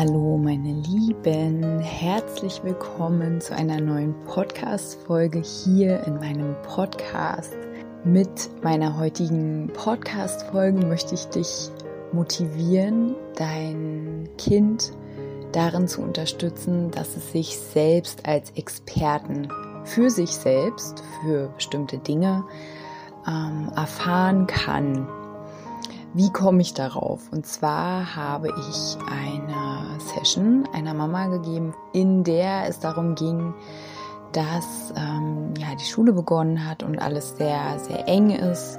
Hallo meine Lieben, herzlich willkommen zu einer neuen Podcast-Folge hier in meinem Podcast. Mit meiner heutigen Podcast-Folge möchte ich dich motivieren, dein Kind darin zu unterstützen, dass es sich selbst als Experten für sich selbst, für bestimmte Dinge ähm, erfahren kann wie komme ich darauf? Und zwar habe ich eine Session einer Mama gegeben, in der es darum ging, dass ähm, ja, die Schule begonnen hat und alles sehr, sehr eng ist.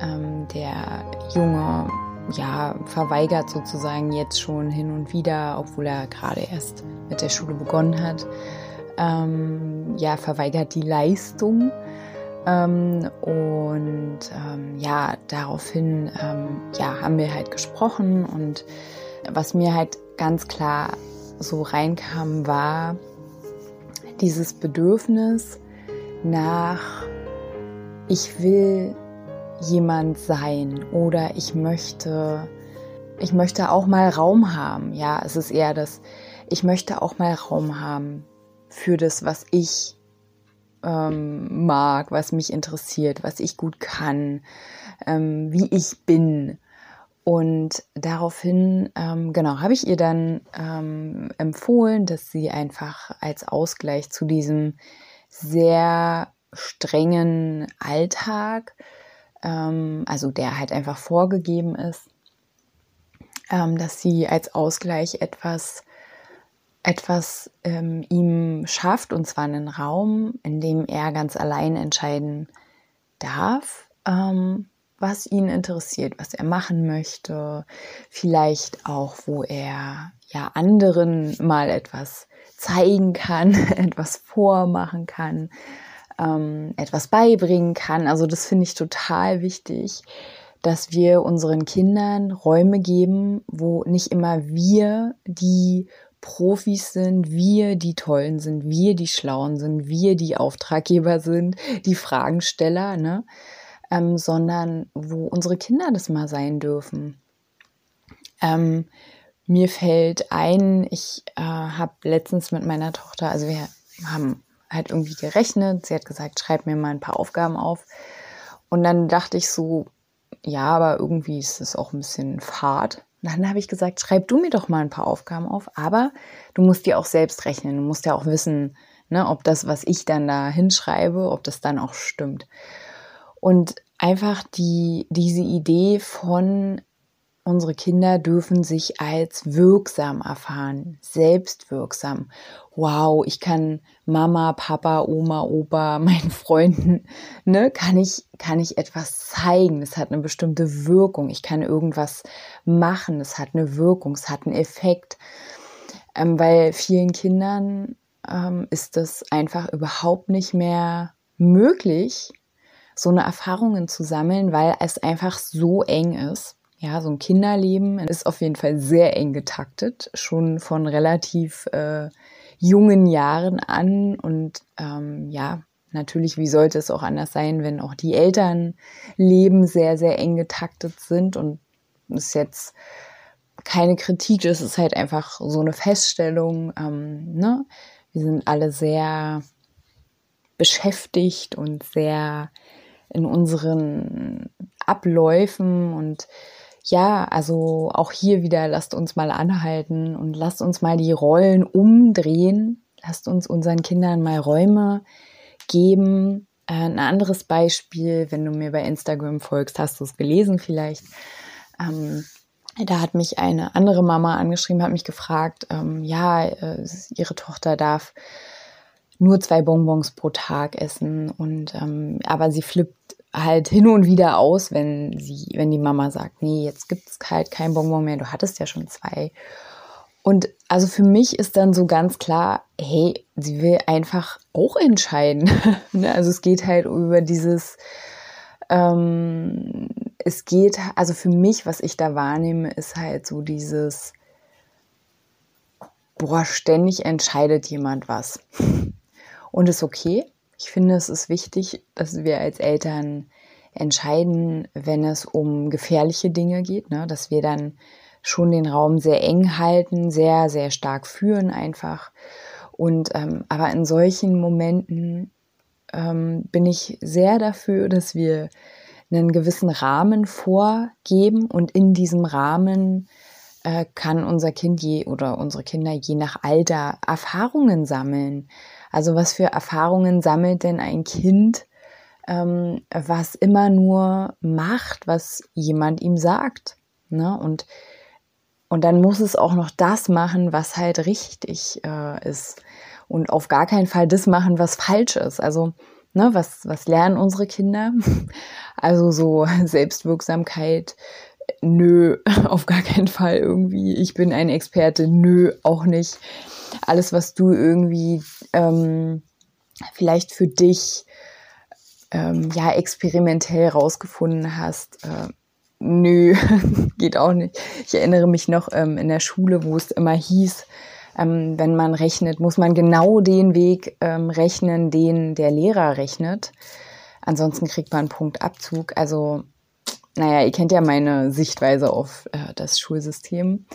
Ähm, der Junge ja, verweigert sozusagen jetzt schon hin und wieder, obwohl er gerade erst mit der Schule begonnen hat, ähm, ja, verweigert die Leistung ähm, und ähm, ja, daraufhin ähm, ja, haben wir halt gesprochen und was mir halt ganz klar so reinkam, war dieses Bedürfnis nach, ich will jemand sein oder ich möchte, ich möchte auch mal Raum haben. Ja, es ist eher das, ich möchte auch mal Raum haben für das, was ich ähm, mag, was mich interessiert, was ich gut kann, ähm, wie ich bin. Und daraufhin, ähm, genau, habe ich ihr dann ähm, empfohlen, dass sie einfach als Ausgleich zu diesem sehr strengen Alltag, ähm, also der halt einfach vorgegeben ist, ähm, dass sie als Ausgleich etwas etwas ähm, ihm schafft, und zwar einen Raum, in dem er ganz allein entscheiden darf, ähm, was ihn interessiert, was er machen möchte, vielleicht auch, wo er ja anderen mal etwas zeigen kann, etwas vormachen kann, ähm, etwas beibringen kann. Also das finde ich total wichtig, dass wir unseren Kindern Räume geben, wo nicht immer wir die Profis sind, wir die Tollen sind, wir die Schlauen sind, wir die Auftraggeber sind, die Fragensteller, ne? Ähm, sondern wo unsere Kinder das mal sein dürfen. Ähm, mir fällt ein, ich äh, habe letztens mit meiner Tochter, also wir haben halt irgendwie gerechnet, sie hat gesagt, schreib mir mal ein paar Aufgaben auf. Und dann dachte ich so, ja, aber irgendwie ist es auch ein bisschen fad. Und dann habe ich gesagt, schreib du mir doch mal ein paar Aufgaben auf, aber du musst dir auch selbst rechnen. Du musst ja auch wissen, ne, ob das, was ich dann da hinschreibe, ob das dann auch stimmt. Und einfach die, diese Idee von Unsere Kinder dürfen sich als wirksam erfahren, selbstwirksam. Wow, ich kann Mama, Papa, Oma, Opa, meinen Freunden, ne, kann ich, kann ich etwas zeigen. Es hat eine bestimmte Wirkung. Ich kann irgendwas machen. Es hat eine Wirkung. Es hat einen Effekt. Ähm, weil vielen Kindern ähm, ist es einfach überhaupt nicht mehr möglich, so eine Erfahrungen zu sammeln, weil es einfach so eng ist ja, so ein Kinderleben ist auf jeden Fall sehr eng getaktet, schon von relativ äh, jungen Jahren an. Und ähm, ja, natürlich, wie sollte es auch anders sein, wenn auch die Elternleben sehr, sehr eng getaktet sind. Und ist jetzt keine Kritik, es ist halt einfach so eine Feststellung. Ähm, ne? Wir sind alle sehr beschäftigt und sehr in unseren Abläufen und ja, also auch hier wieder lasst uns mal anhalten und lasst uns mal die Rollen umdrehen. Lasst uns unseren Kindern mal Räume geben. Äh, ein anderes Beispiel, wenn du mir bei Instagram folgst, hast du es gelesen vielleicht. Ähm, da hat mich eine andere Mama angeschrieben, hat mich gefragt, ähm, ja, äh, ihre Tochter darf nur zwei Bonbons pro Tag essen und ähm, aber sie flippt halt hin und wieder aus, wenn sie, wenn die Mama sagt, nee, jetzt gibt es halt kein Bonbon mehr, du hattest ja schon zwei. Und also für mich ist dann so ganz klar, hey, sie will einfach auch entscheiden. Ne? also es geht halt über dieses, ähm, es geht, also für mich, was ich da wahrnehme, ist halt so dieses, boah, ständig entscheidet jemand was. Und ist okay. Ich finde, es ist wichtig, dass wir als Eltern entscheiden, wenn es um gefährliche Dinge geht, ne? dass wir dann schon den Raum sehr eng halten, sehr, sehr stark führen einfach. Und ähm, aber in solchen Momenten ähm, bin ich sehr dafür, dass wir einen gewissen Rahmen vorgeben und in diesem Rahmen äh, kann unser Kind je oder unsere Kinder je nach Alter Erfahrungen sammeln. Also was für Erfahrungen sammelt denn ein Kind, ähm, was immer nur macht, was jemand ihm sagt? Ne? Und und dann muss es auch noch das machen, was halt richtig äh, ist. Und auf gar keinen Fall das machen, was falsch ist. Also, ne, was, was lernen unsere Kinder? Also so Selbstwirksamkeit, nö, auf gar keinen Fall irgendwie. Ich bin ein Experte, nö, auch nicht. Alles, was du irgendwie ähm, vielleicht für dich ähm, ja experimentell rausgefunden hast, äh, nö, geht auch nicht. Ich erinnere mich noch ähm, in der Schule, wo es immer hieß, ähm, wenn man rechnet, muss man genau den Weg ähm, rechnen, den der Lehrer rechnet. Ansonsten kriegt man einen Punktabzug. Also, naja, ihr kennt ja meine Sichtweise auf äh, das Schulsystem.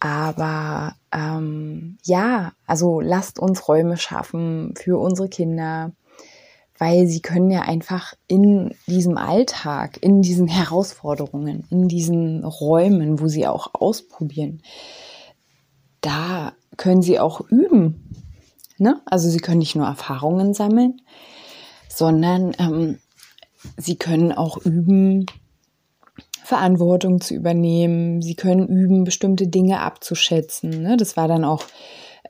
Aber ähm, ja, also lasst uns Räume schaffen für unsere Kinder weil sie können ja einfach in diesem Alltag, in diesen Herausforderungen, in diesen Räumen, wo sie auch ausprobieren, da können sie auch üben. Ne? Also sie können nicht nur Erfahrungen sammeln, sondern ähm, sie können auch üben, Verantwortung zu übernehmen. Sie können üben, bestimmte Dinge abzuschätzen. Ne? Das war dann auch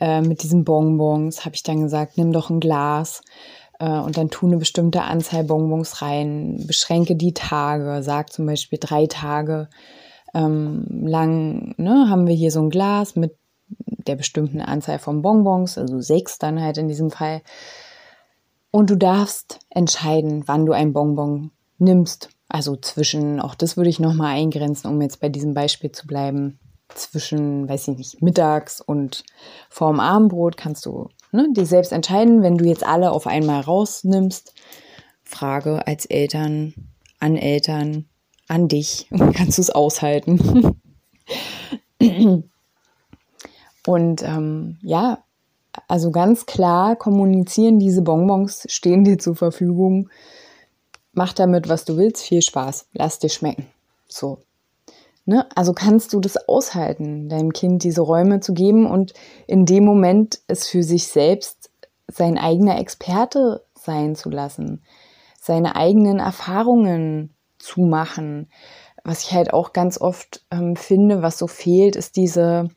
äh, mit diesen Bonbons, habe ich dann gesagt, nimm doch ein Glas äh, und dann tu eine bestimmte Anzahl Bonbons rein, beschränke die Tage, sag zum Beispiel drei Tage ähm, lang, ne, haben wir hier so ein Glas mit der bestimmten Anzahl von Bonbons, also sechs dann halt in diesem Fall. Und du darfst entscheiden, wann du ein Bonbon nimmst. Also zwischen, auch das würde ich nochmal eingrenzen, um jetzt bei diesem Beispiel zu bleiben. Zwischen, weiß ich nicht, mittags und vorm Abendbrot kannst du ne, die selbst entscheiden, wenn du jetzt alle auf einmal rausnimmst. Frage als Eltern, an Eltern, an dich, kannst du es aushalten? Und ähm, ja, also ganz klar kommunizieren, diese Bonbons stehen dir zur Verfügung. Mach damit, was du willst. Viel Spaß. Lass dir schmecken. So. Ne? Also kannst du das aushalten, deinem Kind diese Räume zu geben und in dem Moment es für sich selbst sein eigener Experte sein zu lassen, seine eigenen Erfahrungen zu machen. Was ich halt auch ganz oft ähm, finde, was so fehlt, ist diese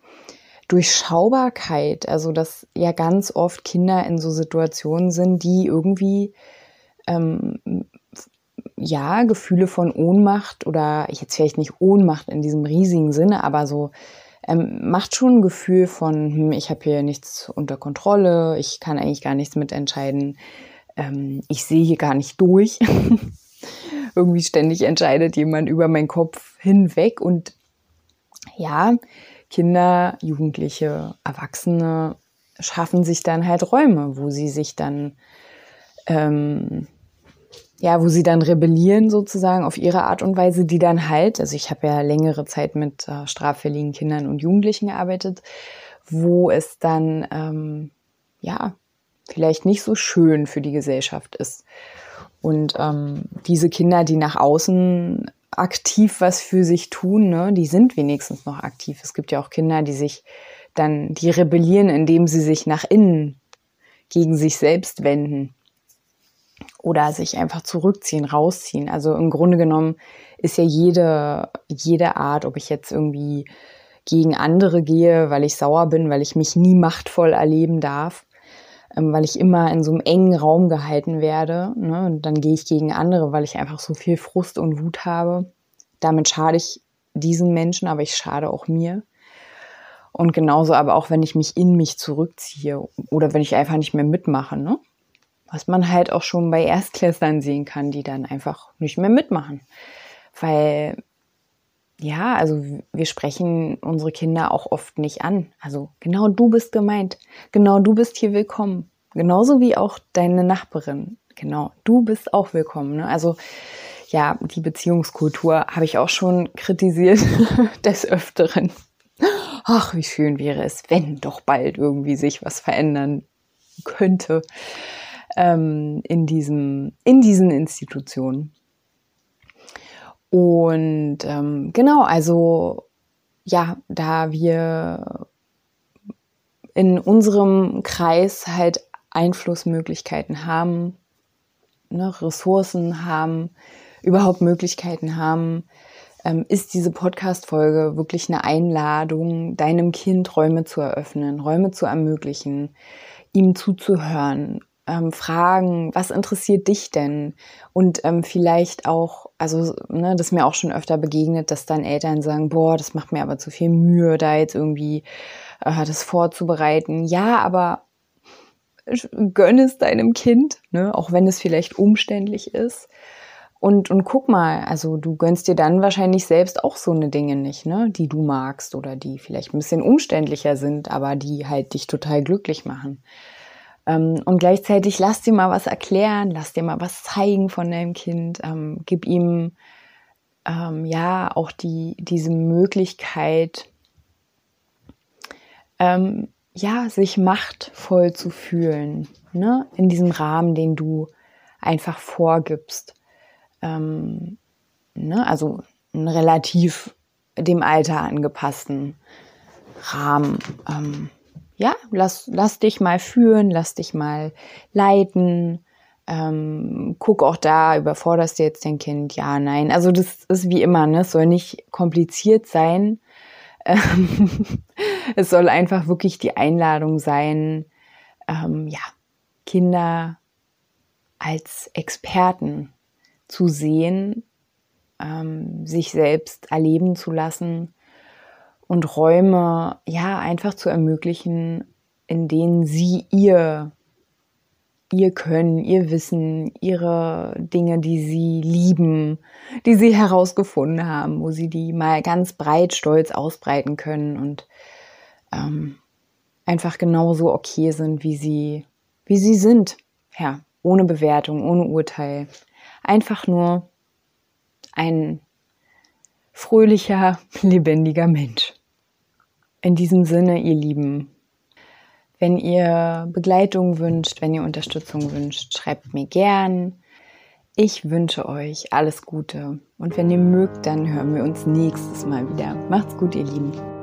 Durchschaubarkeit. Also, dass ja ganz oft Kinder in so Situationen sind, die irgendwie ähm, ja, Gefühle von Ohnmacht oder jetzt vielleicht nicht Ohnmacht in diesem riesigen Sinne, aber so ähm, macht schon ein Gefühl von, hm, ich habe hier nichts unter Kontrolle, ich kann eigentlich gar nichts mitentscheiden, ähm, ich sehe hier gar nicht durch. Irgendwie ständig entscheidet jemand über meinen Kopf hinweg und ja, Kinder, Jugendliche, Erwachsene schaffen sich dann halt Räume, wo sie sich dann ähm, ja, wo sie dann rebellieren sozusagen auf ihre Art und Weise, die dann halt, also ich habe ja längere Zeit mit äh, straffälligen Kindern und Jugendlichen gearbeitet, wo es dann ähm, ja vielleicht nicht so schön für die Gesellschaft ist. Und ähm, diese Kinder, die nach außen aktiv was für sich tun, ne, die sind wenigstens noch aktiv. Es gibt ja auch Kinder, die sich dann, die rebellieren, indem sie sich nach innen gegen sich selbst wenden oder sich einfach zurückziehen, rausziehen. Also im Grunde genommen ist ja jede, jede Art, ob ich jetzt irgendwie gegen andere gehe, weil ich sauer bin, weil ich mich nie machtvoll erleben darf, ähm, weil ich immer in so einem engen Raum gehalten werde. Ne? Und dann gehe ich gegen andere, weil ich einfach so viel Frust und Wut habe. Damit schade ich diesen Menschen, aber ich schade auch mir. Und genauso aber auch, wenn ich mich in mich zurückziehe oder wenn ich einfach nicht mehr mitmache, ne? Was man halt auch schon bei Erstklässlern sehen kann, die dann einfach nicht mehr mitmachen. Weil, ja, also wir sprechen unsere Kinder auch oft nicht an. Also genau du bist gemeint. Genau du bist hier willkommen. Genauso wie auch deine Nachbarin. Genau, du bist auch willkommen. Ne? Also ja, die Beziehungskultur habe ich auch schon kritisiert des Öfteren. Ach, wie schön wäre es, wenn doch bald irgendwie sich was verändern könnte ähm, in, diesem, in diesen Institutionen. Und ähm, genau, also ja, da wir in unserem Kreis halt Einflussmöglichkeiten haben, ne, Ressourcen haben, überhaupt Möglichkeiten haben, ähm, ist diese Podcast-Folge wirklich eine Einladung, deinem Kind Räume zu eröffnen, Räume zu ermöglichen, ihm zuzuhören, ähm, fragen, was interessiert dich denn? Und ähm, vielleicht auch, also ne, das ist mir auch schon öfter begegnet, dass dann Eltern sagen, boah, das macht mir aber zu viel Mühe, da jetzt irgendwie äh, das vorzubereiten. Ja, aber gönn es deinem Kind, ne, auch wenn es vielleicht umständlich ist. Und, und guck mal, also du gönnst dir dann wahrscheinlich selbst auch so eine Dinge nicht, ne, die du magst oder die vielleicht ein bisschen umständlicher sind, aber die halt dich total glücklich machen. Ähm, und gleichzeitig lass dir mal was erklären, lass dir mal was zeigen von deinem Kind, ähm, gib ihm ähm, ja auch die, diese Möglichkeit, ähm, ja, sich machtvoll zu fühlen, ne, in diesem Rahmen, den du einfach vorgibst. Ähm, ne, also einen relativ dem Alter angepassten Rahmen. Ja, lass, lass dich mal führen, lass dich mal leiten. Ähm, guck auch da, überforderst du jetzt dein Kind? Ja, nein. Also das ist wie immer, ne? Es soll nicht kompliziert sein. Ähm, es soll einfach wirklich die Einladung sein, ähm, ja, Kinder als Experten zu sehen, ähm, sich selbst erleben zu lassen und Räume ja einfach zu ermöglichen, in denen sie ihr ihr Können, ihr Wissen, ihre Dinge, die sie lieben, die sie herausgefunden haben, wo sie die mal ganz breit stolz ausbreiten können und ähm, einfach genauso okay sind, wie sie, wie sie sind. Ja, ohne Bewertung, ohne Urteil. Einfach nur ein fröhlicher, lebendiger Mensch. In diesem Sinne, ihr Lieben, wenn ihr Begleitung wünscht, wenn ihr Unterstützung wünscht, schreibt mir gern. Ich wünsche euch alles Gute und wenn ihr mögt, dann hören wir uns nächstes Mal wieder. Macht's gut, ihr Lieben.